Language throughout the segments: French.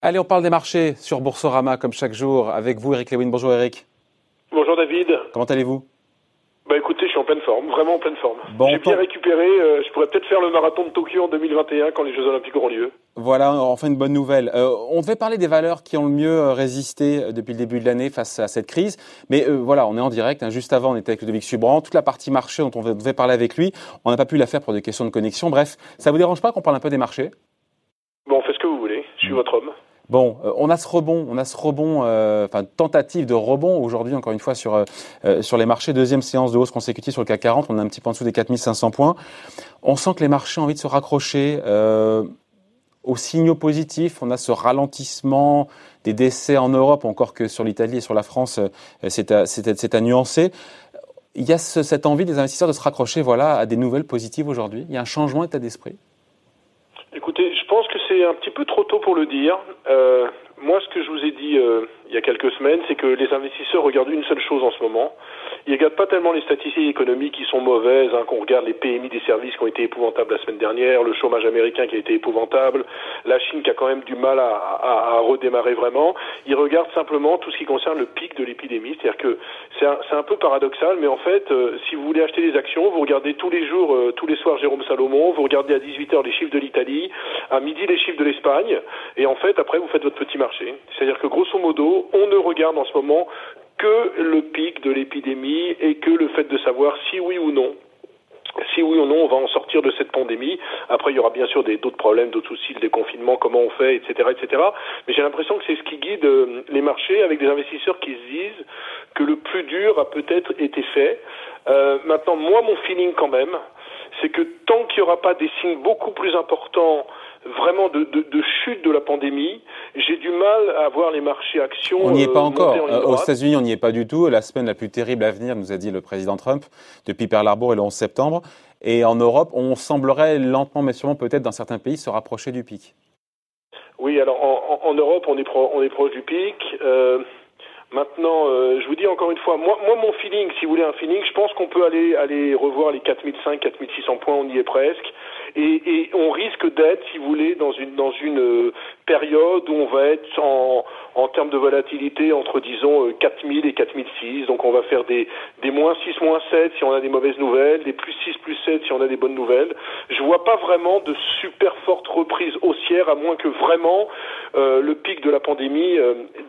Allez, on parle des marchés sur Boursorama comme chaque jour avec vous, Eric Lewin. Bonjour Eric. Bonjour David. Comment allez-vous? Bah écoutez, je suis en pleine forme, vraiment en pleine forme. J'ai bien récupéré, euh, je pourrais peut-être faire le marathon de Tokyo en 2021 quand les Jeux Olympiques auront lieu. Voilà, enfin une bonne nouvelle. Euh, on devait parler des valeurs qui ont le mieux euh, résisté depuis le début de l'année face à cette crise. Mais voilà, on est en direct. Hein. Juste avant, on était avec Ludovic Subran. Toute la partie marché dont on devait parler avec lui, on n'a pas pu la faire pour des questions de connexion. Bref, ça vous dérange pas qu'on parle un peu des marchés? Bon, on fait ce que vous voulez. Je suis votre homme. Bon, euh, on a ce rebond, on a ce rebond, euh, enfin tentative de rebond aujourd'hui encore une fois sur euh, sur les marchés. Deuxième séance de hausse consécutive sur le CAC 40, on est un petit peu en dessous des 4500 points. On sent que les marchés ont envie de se raccrocher aux signaux positifs. On a ce ralentissement des décès en Europe, encore que sur l'Italie et sur la France, c'est à, à, nuancer. Il y a cette envie des investisseurs de se raccrocher, voilà, à des nouvelles positives aujourd'hui. Il y a un changement d'état d'esprit. Écoutez, je pense que c'est un petit peu trop tôt pour le dire. Euh, moi, ce que je vous ai dit euh, il y a quelques semaines, c'est que les investisseurs regardent une seule chose en ce moment. Ils regardent pas tellement les statistiques économiques qui sont mauvaises, hein, qu'on regarde les PMI des services qui ont été épouvantables la semaine dernière, le chômage américain qui a été épouvantable, la Chine qui a quand même du mal à, redémarrer vraiment. Ils regardent simplement tout ce qui concerne le pic de l'épidémie. C'est-à-dire que c'est un, un, peu paradoxal, mais en fait, euh, si vous voulez acheter des actions, vous regardez tous les jours, euh, tous les soirs Jérôme Salomon, vous regardez à 18h les chiffres de l'Italie, à midi les chiffres de l'Espagne, et en fait, après, vous faites votre petit marché. C'est-à-dire que grosso modo, on ne regarde en ce moment que le pic de l'épidémie et que le fait de savoir si oui ou non si oui ou non on va en sortir de cette pandémie. Après, il y aura bien sûr d'autres problèmes, d'autres soucis, le déconfinement, comment on fait, etc., etc. Mais j'ai l'impression que c'est ce qui guide euh, les marchés avec des investisseurs qui se disent que le plus dur a peut-être été fait. Euh, maintenant, moi, mon feeling quand même, c'est que tant qu'il n'y aura pas des signes beaucoup plus importants vraiment de, de, de, chute de la pandémie, j'ai du mal à voir les marchés actions. On n'y est pas euh, encore. Euh, aux États-Unis, on n'y est pas du tout. La semaine la plus terrible à venir, nous a dit le président Trump, depuis Pearl Harbor et le 11 septembre. Et en Europe, on semblerait lentement, mais sûrement peut-être dans certains pays, se rapprocher du pic. Oui, alors en, en Europe, on est, pro, on est proche du pic. Euh, Maintenant, euh, je vous dis encore une fois, moi, moi, mon feeling, si vous voulez un feeling, je pense qu'on peut aller aller revoir les 4500, 4600 points, on y est presque, et, et on risque d'être, si vous voulez, dans une dans une euh, période où on va être en en termes de volatilité entre disons 4000 euh, et 4006. Donc on va faire des des moins 6, moins 7 si on a des mauvaises nouvelles, des plus 6, plus 7 si on a des bonnes nouvelles. Je vois pas vraiment de super forte reprise haussière à moins que vraiment euh, le pic de la pandémie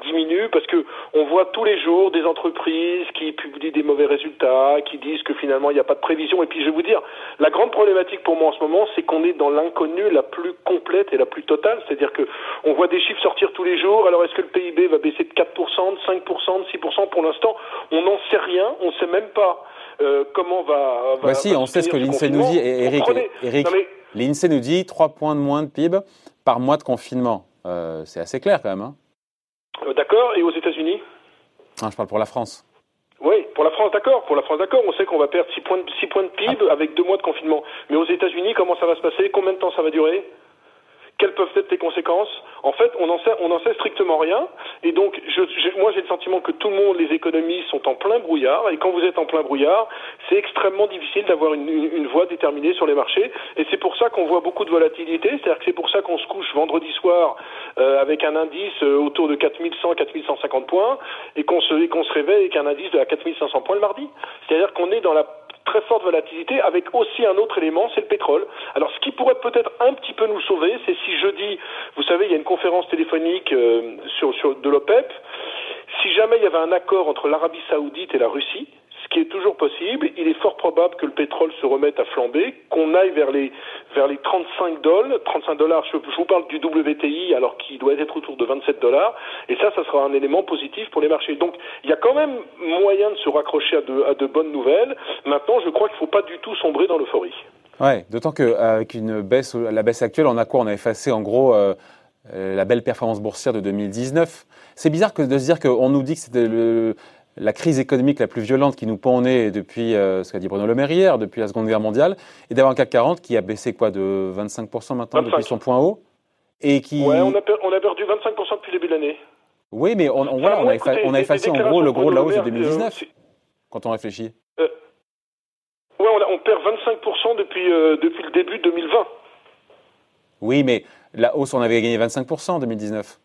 diminue parce que on voit tous les jours des entreprises qui publient des mauvais résultats, qui disent que finalement il n'y a pas de prévision. Et puis je vais vous dire, la grande problématique pour moi en ce moment, c'est qu'on est dans l'inconnu la plus complète et la plus totale. C'est-à-dire que on voit des chiffres sortir tous les jours. Alors est-ce que le PIB va baisser de 4%, de 5%, de 6% Pour l'instant, on n'en sait rien. On ne sait même pas euh, comment va. va si, on sait ce que l'INSEE nous dit. Et Eric, Eric l'INSEE nous dit 3 points de moins de PIB par mois de confinement. Euh, c'est assez clair quand même. Hein euh, D'accord. Et aux États-Unis? Ah, Je parle pour la France. Oui, pour la France, d'accord. Pour la France, d'accord. On sait qu'on va perdre 6 points, de, 6 points de PIB ah. avec deux mois de confinement. Mais aux États-Unis, comment ça va se passer? Combien de temps ça va durer? Quelles peuvent être les conséquences En fait, on n'en sait, on sait strictement rien. Et donc, je, moi, j'ai le sentiment que tout le monde, les économies, sont en plein brouillard. Et quand vous êtes en plein brouillard, c'est extrêmement difficile d'avoir une, une, voie déterminée sur les marchés. Et c'est pour ça qu'on voit beaucoup de volatilité. C'est-à-dire que c'est pour ça qu'on se couche vendredi soir euh, avec un indice euh, autour de 4100, 4150 points, et qu'on se, qu'on se réveille avec un indice de 4500 points le mardi. C'est-à-dire qu'on est dans la très forte volatilité, avec aussi un autre élément, c'est le pétrole. Alors ce qui pourrait peut-être un petit peu nous sauver, c'est si jeudi, vous savez, il y a une conférence téléphonique euh, sur, sur, de l'OPEP, si jamais il y avait un accord entre l'Arabie saoudite et la Russie, qui est toujours possible. Il est fort probable que le pétrole se remette à flamber, qu'on aille vers les vers les 35 dollars, 35 dollars. Je, vous parle du WTI alors qu'il doit être autour de 27 dollars. Et ça, ça sera un élément positif pour les marchés. Donc, il y a quand même moyen de se raccrocher à de, à de bonnes nouvelles. Maintenant, je crois qu'il ne faut pas du tout sombrer dans l'euphorie. Ouais, d'autant qu'avec une baisse, la baisse actuelle, on a quoi On a effacé en gros euh, euh, la belle performance boursière de 2019. C'est bizarre de se dire qu'on nous dit que c'était le, la crise économique la plus violente qui nous pend au nez depuis euh, ce qu'a dit Bruno Le Maire hier, depuis la Seconde Guerre mondiale, et d'avoir un CAC 40 qui a baissé quoi de 25% maintenant depuis son point haut et qui... Ouais, on a, on a perdu 25% depuis le début de l'année. Oui, mais on, on, voilà, on, a, on a effacé en gros le gros de la hausse de 2019, euh, quand on réfléchit. Euh, Ouais, on, on perd 25% depuis, depuis le début de 2020. Oui, mais la hausse, on avait gagné 25% en 2019.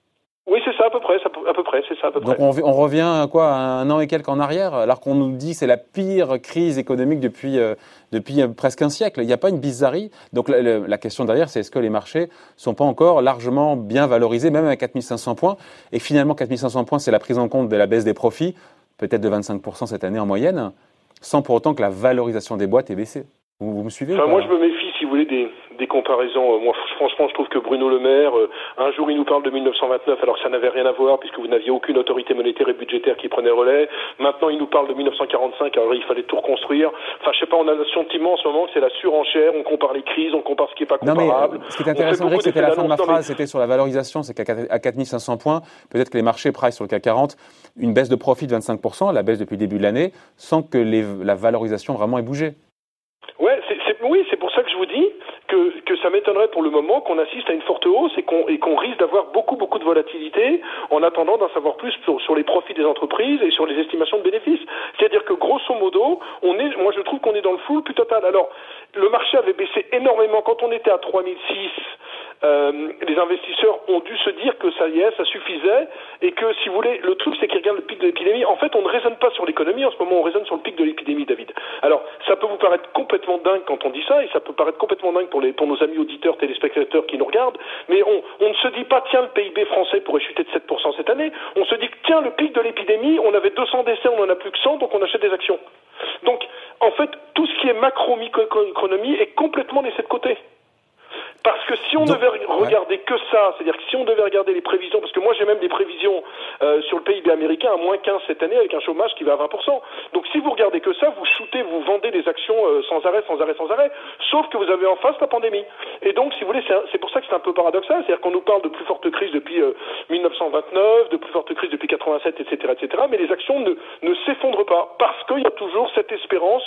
À peu près, c'est ça à peu près. Donc on, on, revient quoi, un an et quelques en arrière, alors qu'on nous dit que c'est la pire crise économique depuis euh, depuis euh, presque un siècle. Il n'y a pas une bizarrerie. Donc la, la question derrière, c'est est-ce que les marchés sont pas encore largement bien valorisés, même à 4500 points? Et finalement, 4500 points, c'est la prise en compte de la baisse des profits, peut-être de 25% cette année en moyenne, sans pour autant que la valorisation des boîtes ait baissé. Vous, me suivez enfin, Moi, je me méfie, si vous voulez, des, des comparaisons. Euh, moi, franchement, je trouve que Bruno Le Maire, euh, un jour, il nous parle de 1929, alors que ça n'avait rien à voir, puisque vous n'aviez aucune autorité monétaire et budgétaire qui prenait relais. Maintenant, il nous parle de 1945, alors il fallait tout reconstruire. Enfin, je sais pas, on a le sentiment en ce moment que c'est la surenchère, on compare les crises, on compare ce qui n'est pas comparable. Non, mais, ce qui est intéressant, c'était la fin de ma phrase, c'était sur la valorisation, c'est qu'à 4500 points, peut-être que les marchés price sur le CAC 40 une baisse de profit de 25%, la baisse depuis le début de l'année, sans que la valorisation vraiment ait bougé. Ouais, oui, c'est pour ça que je vous dis que, que ça m'étonnerait pour le moment qu'on assiste à une forte hausse et qu'on risque d'avoir beaucoup beaucoup de volatilité en attendant d'en savoir plus sur, les profits des entreprises et sur les estimations de bénéfices. C'est-à-dire que grosso modo, on est, moi je trouve qu'on est dans le full plus total. Alors, le marché avait baissé énormément quand on était à 3006 euh, les investisseurs ont dû se dire que ça y est, ça suffisait, et que si vous voulez, le truc c'est qu'ils regardent le pic de l'épidémie. En fait, on ne raisonne pas sur l'économie, en ce moment on raisonne sur le pic de l'épidémie, David. Alors, ça peut vous paraître complètement dingue quand on dit ça, et ça peut paraître complètement dingue pour, nos amis auditeurs, téléspectateurs qui nous regardent, mais on, ne se dit pas, tiens, le PIB français pourrait chuter de 7% cette année, on se dit tiens, le pic de l'épidémie, on avait 200 décès, on en a plus que 100, donc on achète des actions. Donc, en fait, tout ce qui est macro-microéconomie est complètement laissé de côté. Si on devait regarder que ça, c'est-à-dire que si on devait regarder les prévisions, parce que moi j'ai même des prévisions euh, sur le PIB américain à moins 15 cette année avec un chômage qui va à 20%. Donc si vous regardez que ça, vous shootez, vous vendez des actions euh, sans arrêt, sans arrêt, sans arrêt, sauf que vous avez en face la pandémie. Et donc, si vous voulez, c'est pour ça que c'est un peu paradoxal, c'est-à-dire qu'on nous parle de plus forte crise depuis 1929, euh, de plus forte crise depuis 87, etc., etc., mais les actions ne, ne s'effondrent pas, parce qu'il y a toujours cette espérance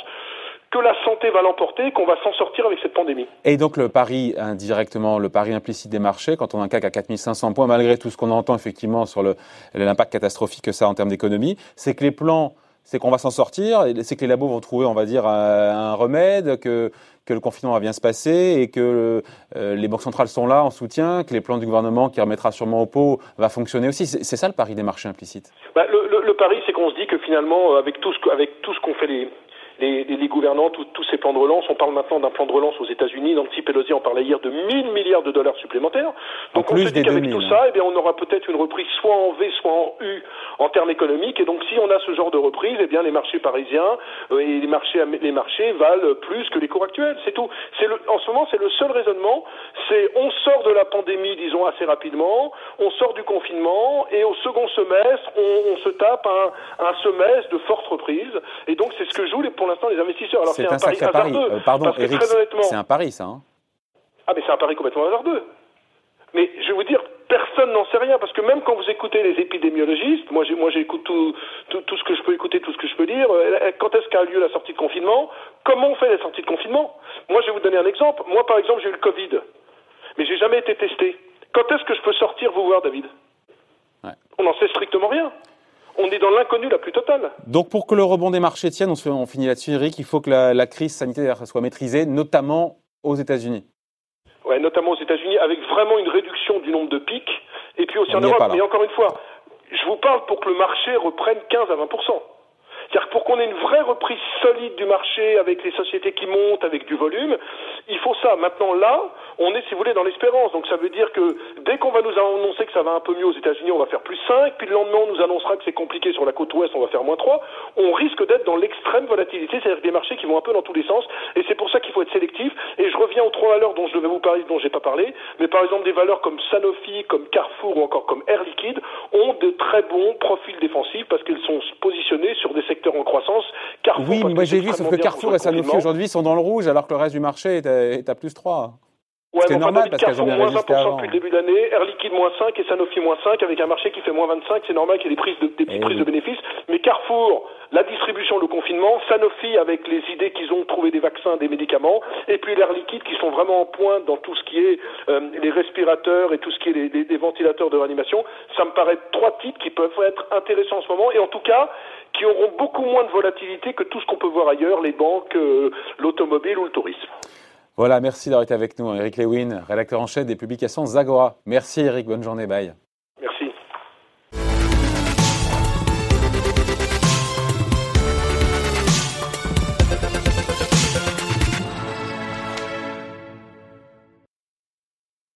que la santé va l'emporter, qu'on va s'en sortir avec cette pandémie. Et donc le pari indirectement, le pari implicite des marchés, quand on a un CAC à 4500 points, malgré tout ce qu'on entend effectivement sur l'impact catastrophique que ça a en termes d'économie, c'est que les plans c'est qu'on va s'en sortir, c'est que les labos vont trouver, on va dire, un, remède, que, que le confinement va bien se passer et que euh, les banques centrales sont là en soutien, que les plans du gouvernement qui remettra sûrement au pot va fonctionner aussi. C'est ça le pari des marchés implicites? Bah, le, le, pari, c'est qu'on se dit que finalement, avec tout ce, avec tout ce qu'ont fait les, les, les, gouvernants, tous ces plans de relance. On parle maintenant d'un plan de relance aux États-Unis. Nancy Pelosi en parlait hier de 1000 milliards de dollars supplémentaires. Donc on se dit qu'avec tout ça, eh bien, on aura peut-être une reprise soit en V, soit en U en termes économiques. Et donc si on a ce genre de reprise, eh bien les marchés parisiens euh, et les marchés, les marchés valent plus que les cours actuels. C'est tout. C'est le, en ce moment, c'est le seul raisonnement. C'est on sort de la pandémie, disons assez rapidement, on sort du confinement et au second semestre, on, on se tape un, un semestre de forte reprise. Et donc c'est ce que jouent les pour l'instant les investisseurs. Alors c'est un, pari hasardeux. Euh, pardon, Eric, c'est un pari ça. Hein ah mais c'est un pari complètement hasardeux. Mais je vais vous dire, personne n'en sait rien parce que même quand vous écoutez les épidémiologistes, moi moi j'écoute tout, tout, tout ce que je peux écouter, tout ce que je peux dire. Euh, quand est-ce qu'a lieu la sortie de confinement Comment on fait la sortie de confinement? Moi je vais vous donner un exemple. Moi par exemple j'ai eu le Covid, mais j'ai jamais été testé. Quand est-ce que je peux sortir vous voir, David ouais. On n'en sait strictement rien on est dans l'inconnu la plus totale. Donc pour que le rebond des marchés tienne, on, on finit là-dessus Eric, il faut que la, crise sanitaire soit maîtrisée, notamment aux États-Unis. Oui, notamment aux États-Unis, avec vraiment une réduction du nombre de pics, et puis aussi en Europe. Mais encore une fois, je vous parle pour que le marché reprenne 15 à 20% c'est-à-dire que pour qu'on ait une vraie reprise solide du marché avec les sociétés qui montent, avec du volume, il faut ça. Maintenant, là, on est, si vous voulez, dans l'espérance. Donc ça veut dire que dès qu'on va nous annoncer que ça va un peu mieux aux États-Unis, on va faire plus 5, puis le lendemain, on nous annoncera que c'est compliqué sur la côte ouest, on va faire moins 3. On risque d'être dans l'extrême volatilité, c'est-à-dire des marchés qui vont un peu dans tous les sens. Et c'est pour ça qu'il faut être sélectif. Et je reviens aux trois valeurs dont je devais vous parler, dont j'ai pas parlé. Mais par exemple, des valeurs comme Sanofi, comme Carrefour ou encore comme Air Liquide ont de très bons profils défensifs parce qu'elles sont positionnées sur des secteurs en croissance. Carrefour, oui, mais moi j'ai vu, sauf que Carrefour et Sanofi aujourd'hui sont dans le rouge alors que le reste du marché est à, plus 3. Ouais, c'est normal parce qu'elles ont bien moins 20% depuis le début de l'année, Air Liquide moins 5 et Sanofi moins 5 avec un marché qui fait moins 25, c'est normal qu'il y ait des prises de, des petites eh prises de bénéfices. Mais Carrefour, la distribution, le confinement, Sanofi avec les idées qu'ils ont trouvé des vaccins vaccins, des médicaments, et puis l'air liquide qui sont vraiment en pointe dans tout ce qui est euh, les respirateurs et tout ce qui est les, ventilateurs de réanimation. Ça me paraît trois titres qui peuvent être intéressants en ce moment, et en tout cas qui auront beaucoup moins de volatilité que tout ce qu'on peut voir ailleurs, les banques, euh, l'automobile ou le tourisme. Voilà, merci d'avoir été avec nous. Eric Lewin, rédacteur en chef des publications Zagora. Merci Eric, bonne journée, bye.